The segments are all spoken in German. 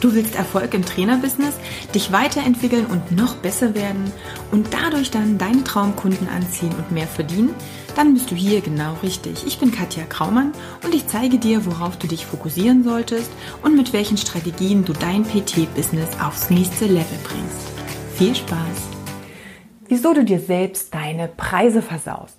Du willst Erfolg im Trainerbusiness, dich weiterentwickeln und noch besser werden und dadurch dann deinen Traumkunden anziehen und mehr verdienen? Dann bist du hier genau richtig. Ich bin Katja Kraumann und ich zeige dir, worauf du dich fokussieren solltest und mit welchen Strategien du dein PT-Business aufs nächste Level bringst. Viel Spaß! Wieso du dir selbst deine Preise versaust.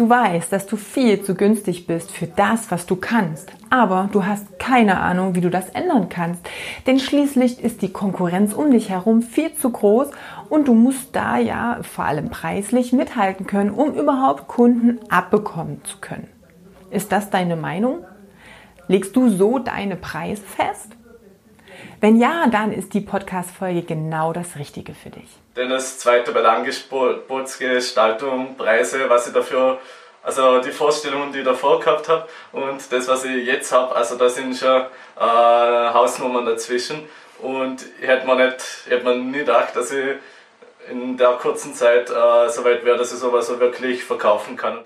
Du weißt, dass du viel zu günstig bist für das, was du kannst, aber du hast keine Ahnung, wie du das ändern kannst. Denn schließlich ist die Konkurrenz um dich herum viel zu groß und du musst da ja vor allem preislich mithalten können, um überhaupt Kunden abbekommen zu können. Ist das deine Meinung? Legst du so deine Preise fest? Wenn ja, dann ist die Podcast-Folge genau das Richtige für dich. Denn das zweite bei der Preise, was ich dafür, also die Vorstellungen, die ich davor gehabt habe und das, was ich jetzt habe, also da sind schon äh, Hausnummern dazwischen. Und ich hätte mir nicht, hätte mir nie gedacht, dass ich in der kurzen Zeit äh, so weit wäre, dass ich sowas wirklich verkaufen kann.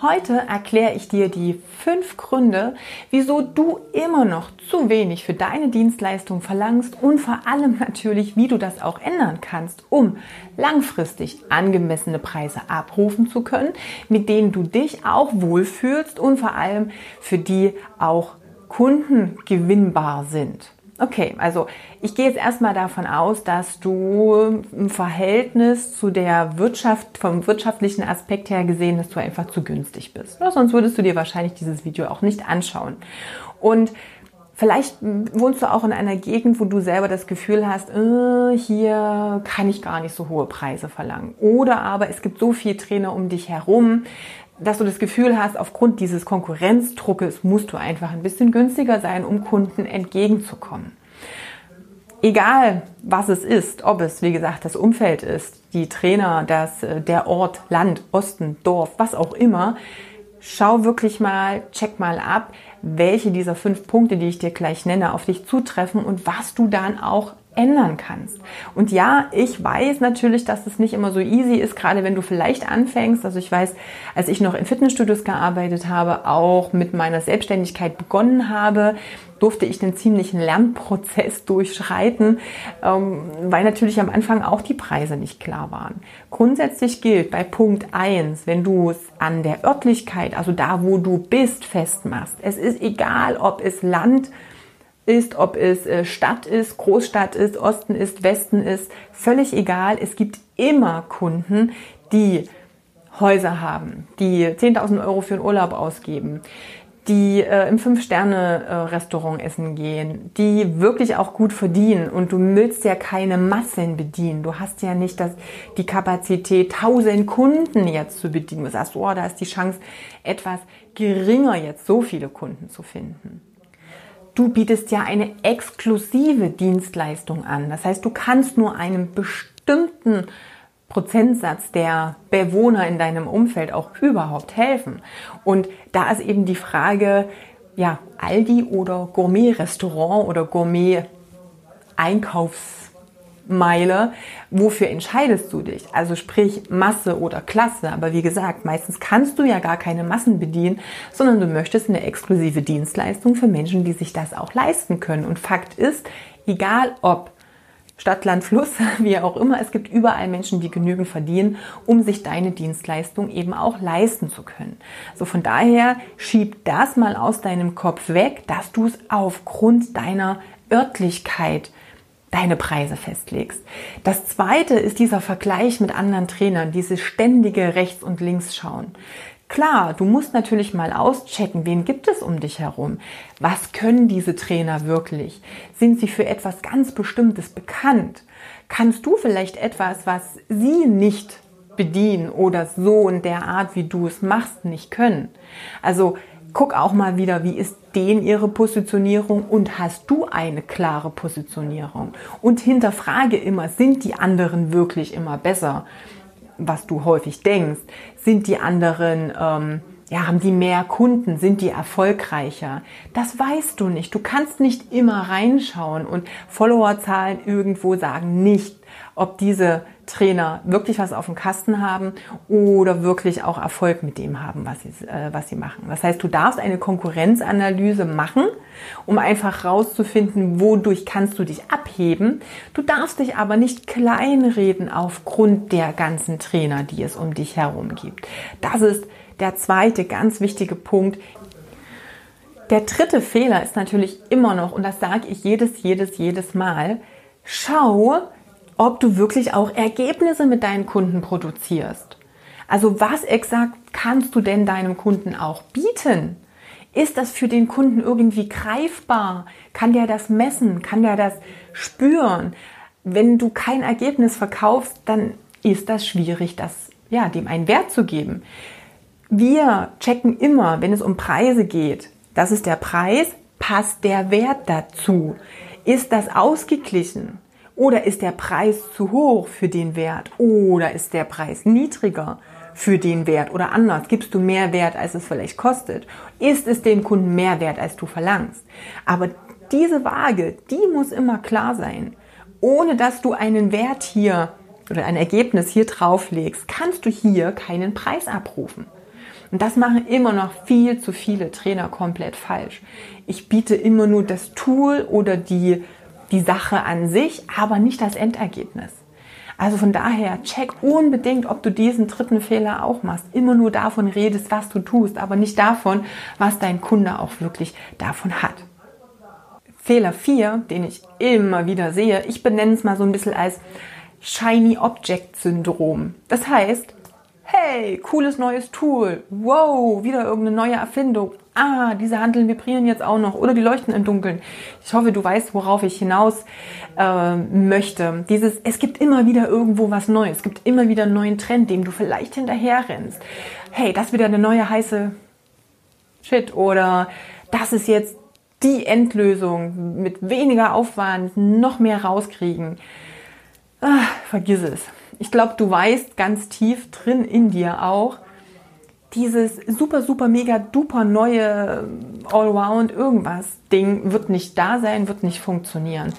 Heute erkläre ich dir die fünf Gründe, wieso du immer noch zu wenig für deine Dienstleistung verlangst und vor allem natürlich, wie du das auch ändern kannst, um langfristig angemessene Preise abrufen zu können, mit denen du dich auch wohlfühlst und vor allem für die auch Kunden gewinnbar sind. Okay, also ich gehe jetzt erstmal davon aus, dass du im Verhältnis zu der Wirtschaft, vom wirtschaftlichen Aspekt her gesehen, dass du einfach zu günstig bist. Ja, sonst würdest du dir wahrscheinlich dieses Video auch nicht anschauen. Und Vielleicht wohnst du auch in einer Gegend, wo du selber das Gefühl hast, äh, hier kann ich gar nicht so hohe Preise verlangen. Oder aber es gibt so viele Trainer um dich herum, dass du das Gefühl hast, aufgrund dieses Konkurrenzdruckes musst du einfach ein bisschen günstiger sein, um Kunden entgegenzukommen. Egal, was es ist, ob es, wie gesagt, das Umfeld ist, die Trainer, das, äh, der Ort, Land, Osten, Dorf, was auch immer, schau wirklich mal, check mal ab, welche dieser fünf Punkte, die ich dir gleich nenne, auf dich zutreffen und was du dann auch ändern kannst. Und ja, ich weiß natürlich, dass es nicht immer so easy ist, gerade wenn du vielleicht anfängst. Also ich weiß, als ich noch in Fitnessstudios gearbeitet habe, auch mit meiner Selbstständigkeit begonnen habe, durfte ich den ziemlichen Lernprozess durchschreiten, ähm, weil natürlich am Anfang auch die Preise nicht klar waren. Grundsätzlich gilt bei Punkt 1, wenn du es an der Örtlichkeit, also da, wo du bist, festmachst, es ist egal, ob es Land ist, ob es äh, Stadt ist, Großstadt ist, Osten ist, Westen ist, völlig egal. Es gibt immer Kunden, die Häuser haben, die 10.000 Euro für einen Urlaub ausgeben, die äh, im Fünf-Sterne-Restaurant essen gehen, die wirklich auch gut verdienen und du willst ja keine Massen bedienen. Du hast ja nicht das, die Kapazität, tausend Kunden jetzt zu bedienen. Du sagst, oh, da ist die Chance etwas geringer, jetzt so viele Kunden zu finden. Du bietest ja eine exklusive Dienstleistung an. Das heißt, du kannst nur einem bestimmten Prozentsatz der Bewohner in deinem Umfeld auch überhaupt helfen. Und da ist eben die Frage, ja, Aldi oder Gourmet-Restaurant oder Gourmet-Einkaufsmeile, wofür entscheidest du dich? Also sprich Masse oder Klasse. Aber wie gesagt, meistens kannst du ja gar keine Massen bedienen, sondern du möchtest eine exklusive Dienstleistung für Menschen, die sich das auch leisten können. Und Fakt ist, egal ob Stadt, Land, Fluss, wie auch immer. Es gibt überall Menschen, die genügend verdienen, um sich deine Dienstleistung eben auch leisten zu können. So von daher schieb das mal aus deinem Kopf weg, dass du es aufgrund deiner Örtlichkeit deine Preise festlegst. Das zweite ist dieser Vergleich mit anderen Trainern, dieses ständige rechts und links schauen. Klar, du musst natürlich mal auschecken, wen gibt es um dich herum? Was können diese Trainer wirklich? Sind sie für etwas ganz Bestimmtes bekannt? Kannst du vielleicht etwas, was sie nicht bedienen oder so in der Art, wie du es machst, nicht können? Also guck auch mal wieder, wie ist denen ihre Positionierung und hast du eine klare Positionierung? Und hinterfrage immer, sind die anderen wirklich immer besser? was du häufig denkst. Sind die anderen, ähm, ja, haben die mehr Kunden? Sind die erfolgreicher? Das weißt du nicht. Du kannst nicht immer reinschauen und Followerzahlen irgendwo sagen nicht, ob diese Trainer wirklich was auf dem Kasten haben oder wirklich auch Erfolg mit dem haben, was sie, äh, was sie machen. Das heißt, du darfst eine Konkurrenzanalyse machen, um einfach rauszufinden, wodurch kannst du dich abheben. Du darfst dich aber nicht kleinreden aufgrund der ganzen Trainer, die es um dich herum gibt. Das ist der zweite ganz wichtige Punkt. Der dritte Fehler ist natürlich immer noch, und das sage ich jedes, jedes, jedes Mal, schau, ob du wirklich auch Ergebnisse mit deinen Kunden produzierst. Also was exakt kannst du denn deinem Kunden auch bieten? Ist das für den Kunden irgendwie greifbar? Kann der das messen? Kann der das spüren? Wenn du kein Ergebnis verkaufst, dann ist das schwierig, das, ja, dem einen Wert zu geben. Wir checken immer, wenn es um Preise geht. Das ist der Preis. Passt der Wert dazu? Ist das ausgeglichen? Oder ist der Preis zu hoch für den Wert? Oder ist der Preis niedriger für den Wert? Oder anders, gibst du mehr Wert, als es vielleicht kostet? Ist es dem Kunden mehr wert, als du verlangst? Aber diese Waage, die muss immer klar sein. Ohne dass du einen Wert hier oder ein Ergebnis hier drauflegst, kannst du hier keinen Preis abrufen. Und das machen immer noch viel zu viele Trainer komplett falsch. Ich biete immer nur das Tool oder die die Sache an sich, aber nicht das Endergebnis. Also von daher, check unbedingt, ob du diesen dritten Fehler auch machst. Immer nur davon redest, was du tust, aber nicht davon, was dein Kunde auch wirklich davon hat. Fehler 4, den ich immer wieder sehe, ich benenne es mal so ein bisschen als Shiny Object Syndrom. Das heißt, hey, cooles neues Tool, wow, wieder irgendeine neue Erfindung. Ah, diese Handeln vibrieren jetzt auch noch oder die leuchten im Dunkeln. Ich hoffe, du weißt, worauf ich hinaus äh, möchte. Dieses, es gibt immer wieder irgendwo was Neues. Es gibt immer wieder einen neuen Trend, dem du vielleicht hinterher rennst. Hey, das wieder eine neue heiße Shit oder das ist jetzt die Endlösung mit weniger Aufwand, noch mehr rauskriegen. Ah, vergiss es ich glaube, du weißt ganz tief drin in dir auch, dieses super, super, mega, duper neue Allround irgendwas Ding wird nicht da sein, wird nicht funktionieren.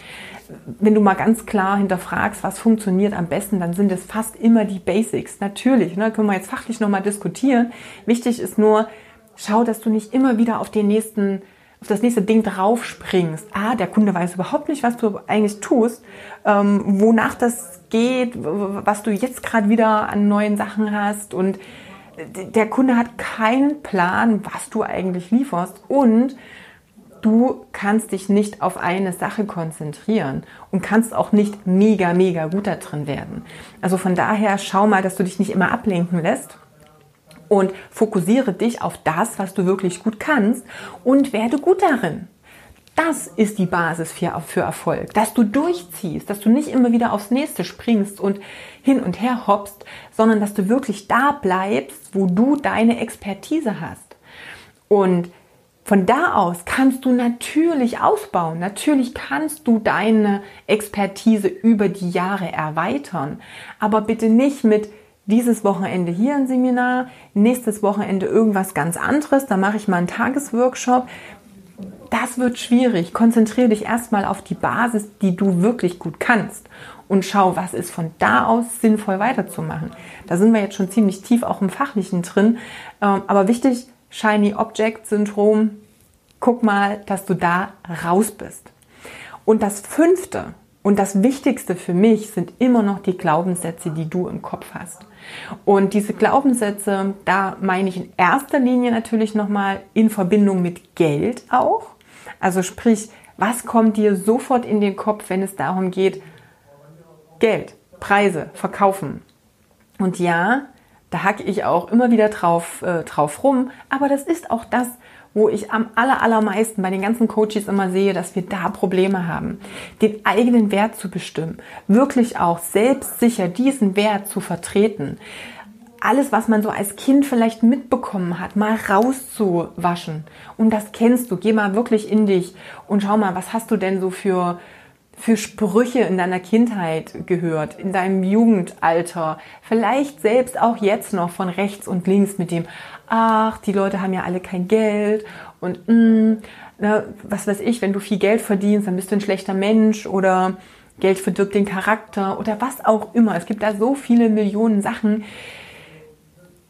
Wenn du mal ganz klar hinterfragst, was funktioniert am besten, dann sind es fast immer die Basics. Natürlich, ne, können wir jetzt fachlich nochmal diskutieren. Wichtig ist nur, schau, dass du nicht immer wieder auf den nächsten auf das nächste Ding draufspringst. Ah, der Kunde weiß überhaupt nicht, was du eigentlich tust, ähm, wonach das geht, was du jetzt gerade wieder an neuen Sachen hast und der Kunde hat keinen Plan, was du eigentlich lieferst und du kannst dich nicht auf eine Sache konzentrieren und kannst auch nicht mega, mega gut da drin werden. Also von daher schau mal, dass du dich nicht immer ablenken lässt und fokussiere dich auf das, was du wirklich gut kannst und werde gut darin. Das ist die Basis für, für Erfolg, dass du durchziehst, dass du nicht immer wieder aufs nächste springst und hin und her hoppst, sondern dass du wirklich da bleibst, wo du deine Expertise hast. Und von da aus kannst du natürlich ausbauen. Natürlich kannst du deine Expertise über die Jahre erweitern. Aber bitte nicht mit dieses Wochenende hier ein Seminar, nächstes Wochenende irgendwas ganz anderes, da mache ich mal einen Tagesworkshop. Das wird schwierig. Konzentriere dich erstmal auf die Basis, die du wirklich gut kannst und schau, was ist von da aus sinnvoll weiterzumachen. Da sind wir jetzt schon ziemlich tief auch im Fachlichen drin. Ähm, aber wichtig, Shiny Object Syndrom, guck mal, dass du da raus bist. Und das fünfte und das Wichtigste für mich sind immer noch die Glaubenssätze, die du im Kopf hast. Und diese Glaubenssätze, da meine ich in erster Linie natürlich nochmal in Verbindung mit Geld auch. Also sprich, was kommt dir sofort in den Kopf, wenn es darum geht, Geld, Preise, Verkaufen. Und ja, da hacke ich auch immer wieder drauf, äh, drauf rum, aber das ist auch das, wo ich am aller, allermeisten bei den ganzen Coaches immer sehe, dass wir da Probleme haben, den eigenen Wert zu bestimmen, wirklich auch selbstsicher diesen Wert zu vertreten. Alles, was man so als Kind vielleicht mitbekommen hat, mal rauszuwaschen. Und das kennst du. Geh mal wirklich in dich und schau mal, was hast du denn so für, für Sprüche in deiner Kindheit gehört, in deinem Jugendalter, vielleicht selbst auch jetzt noch von rechts und links mit dem, ach, die Leute haben ja alle kein Geld und mh, mm, na, was weiß ich, wenn du viel Geld verdienst, dann bist du ein schlechter Mensch oder Geld verdirbt den Charakter oder was auch immer. Es gibt da so viele Millionen Sachen.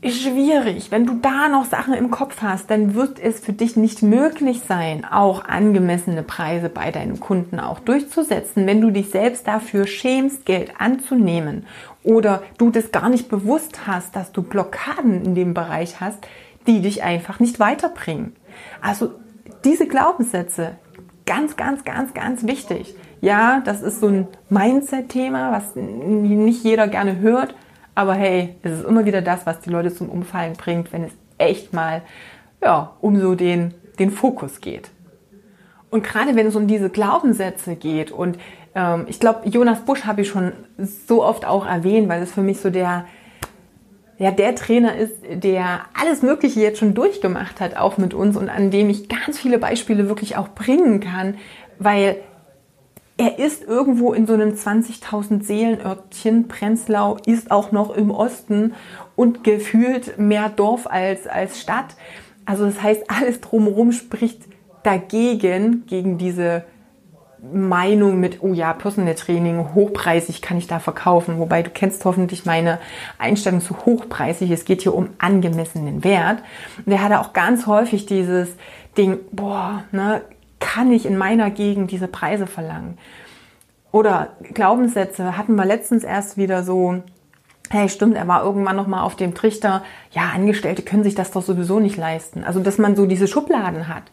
Schwierig. Wenn du da noch Sachen im Kopf hast, dann wird es für dich nicht möglich sein, auch angemessene Preise bei deinen Kunden auch durchzusetzen, wenn du dich selbst dafür schämst, Geld anzunehmen oder du das gar nicht bewusst hast, dass du Blockaden in dem Bereich hast, die dich einfach nicht weiterbringen. Also diese Glaubenssätze, ganz, ganz, ganz, ganz wichtig. Ja, das ist so ein Mindset-Thema, was nicht jeder gerne hört. Aber hey, es ist immer wieder das, was die Leute zum Umfallen bringt, wenn es echt mal ja, um so den, den Fokus geht. Und gerade wenn es um diese Glaubenssätze geht und ähm, ich glaube, Jonas Busch habe ich schon so oft auch erwähnt, weil es für mich so der, ja, der Trainer ist, der alles Mögliche jetzt schon durchgemacht hat, auch mit uns und an dem ich ganz viele Beispiele wirklich auch bringen kann, weil er ist irgendwo in so einem 20.000 Seelenörtchen. Prenzlau ist auch noch im Osten und gefühlt mehr Dorf als, als Stadt. Also das heißt, alles drumherum spricht dagegen, gegen diese Meinung mit, oh ja, Personal Training, hochpreisig kann ich da verkaufen. Wobei du kennst hoffentlich meine Einstellung zu hochpreisig. Es geht hier um angemessenen Wert. Und er hatte auch ganz häufig dieses Ding, boah, ne, kann ich in meiner Gegend diese Preise verlangen? Oder Glaubenssätze hatten wir letztens erst wieder so, hey, stimmt, er war irgendwann noch mal auf dem Trichter, ja, Angestellte können sich das doch sowieso nicht leisten. Also, dass man so diese Schubladen hat.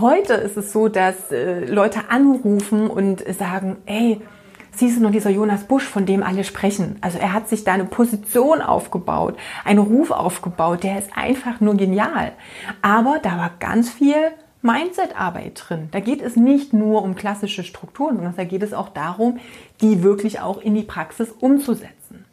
Heute ist es so, dass äh, Leute anrufen und sagen, ey, siehst du noch dieser Jonas Busch, von dem alle sprechen. Also er hat sich da eine Position aufgebaut, einen Ruf aufgebaut, der ist einfach nur genial. Aber da war ganz viel Mindset-Arbeit drin. Da geht es nicht nur um klassische Strukturen, sondern da geht es auch darum, die wirklich auch in die Praxis umzusetzen.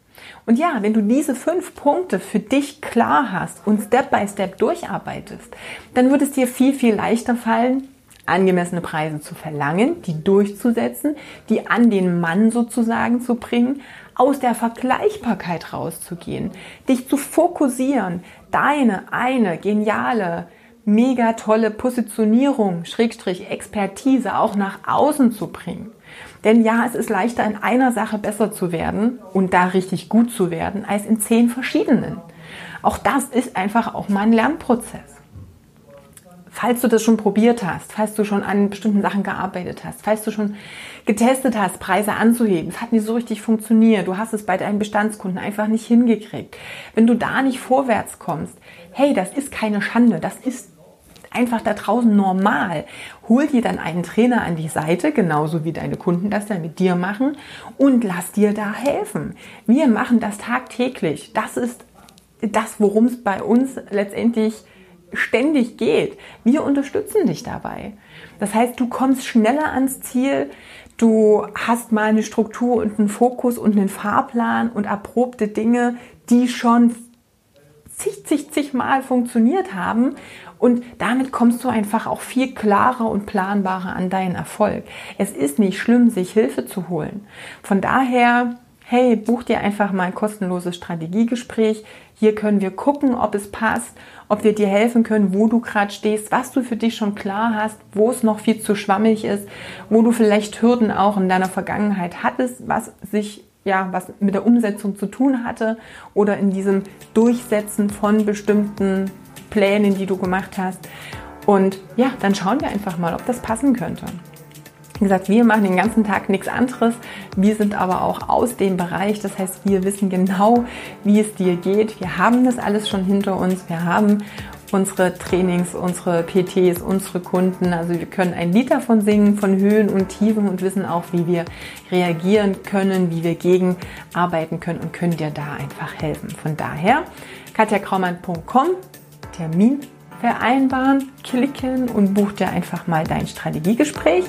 Und ja, wenn du diese fünf Punkte für dich klar hast und Step by Step durcharbeitest, dann wird es dir viel, viel leichter fallen, angemessene Preise zu verlangen, die durchzusetzen, die an den Mann sozusagen zu bringen, aus der Vergleichbarkeit rauszugehen, dich zu fokussieren, deine eine geniale mega tolle Positionierung, Schrägstrich Expertise auch nach außen zu bringen. Denn ja, es ist leichter in einer Sache besser zu werden und da richtig gut zu werden, als in zehn verschiedenen. Auch das ist einfach auch mal ein Lernprozess. Falls du das schon probiert hast, falls du schon an bestimmten Sachen gearbeitet hast, falls du schon getestet hast, Preise anzuheben, es hat nicht so richtig funktioniert, du hast es bei deinen Bestandskunden einfach nicht hingekriegt. Wenn du da nicht vorwärts kommst, hey, das ist keine Schande, das ist einfach da draußen normal. Hol dir dann einen Trainer an die Seite, genauso wie deine Kunden das dann mit dir machen und lass dir da helfen. Wir machen das tagtäglich. Das ist das, worum es bei uns letztendlich ständig geht. Wir unterstützen dich dabei. Das heißt, du kommst schneller ans Ziel, du hast mal eine Struktur und einen Fokus und einen Fahrplan und erprobte Dinge, die schon zig, zig, zig Mal funktioniert haben und damit kommst du einfach auch viel klarer und planbarer an deinen Erfolg. Es ist nicht schlimm, sich Hilfe zu holen. Von daher, hey, buch dir einfach mal ein kostenloses Strategiegespräch. Hier können wir gucken, ob es passt, ob wir dir helfen können, wo du gerade stehst, was du für dich schon klar hast, wo es noch viel zu schwammig ist, wo du vielleicht Hürden auch in deiner Vergangenheit hattest, was sich ja, was mit der Umsetzung zu tun hatte oder in diesem Durchsetzen von bestimmten Plänen, die du gemacht hast. Und ja, dann schauen wir einfach mal, ob das passen könnte. Wie gesagt, wir machen den ganzen Tag nichts anderes. Wir sind aber auch aus dem Bereich. Das heißt, wir wissen genau, wie es dir geht. Wir haben das alles schon hinter uns. Wir haben unsere Trainings, unsere PTs, unsere Kunden. Also wir können ein Lied davon singen, von Höhen und Tiefen und wissen auch, wie wir reagieren können, wie wir gegenarbeiten können und können dir da einfach helfen. Von daher, katjakraumann.com Termin vereinbaren, klicken und buch dir einfach mal dein Strategiegespräch.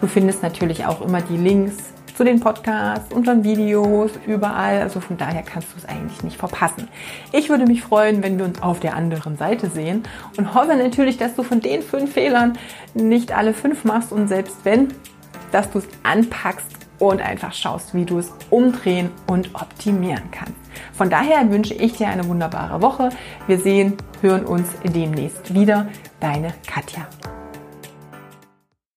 Du findest natürlich auch immer die Links zu den Podcasts, unseren Videos, überall. Also von daher kannst du es eigentlich nicht verpassen. Ich würde mich freuen, wenn wir uns auf der anderen Seite sehen und hoffe natürlich, dass du von den fünf Fehlern nicht alle fünf machst und selbst wenn, dass du es anpackst und einfach schaust, wie du es umdrehen und optimieren kannst. Von daher wünsche ich dir eine wunderbare Woche. Wir sehen, hören uns demnächst wieder. Deine Katja.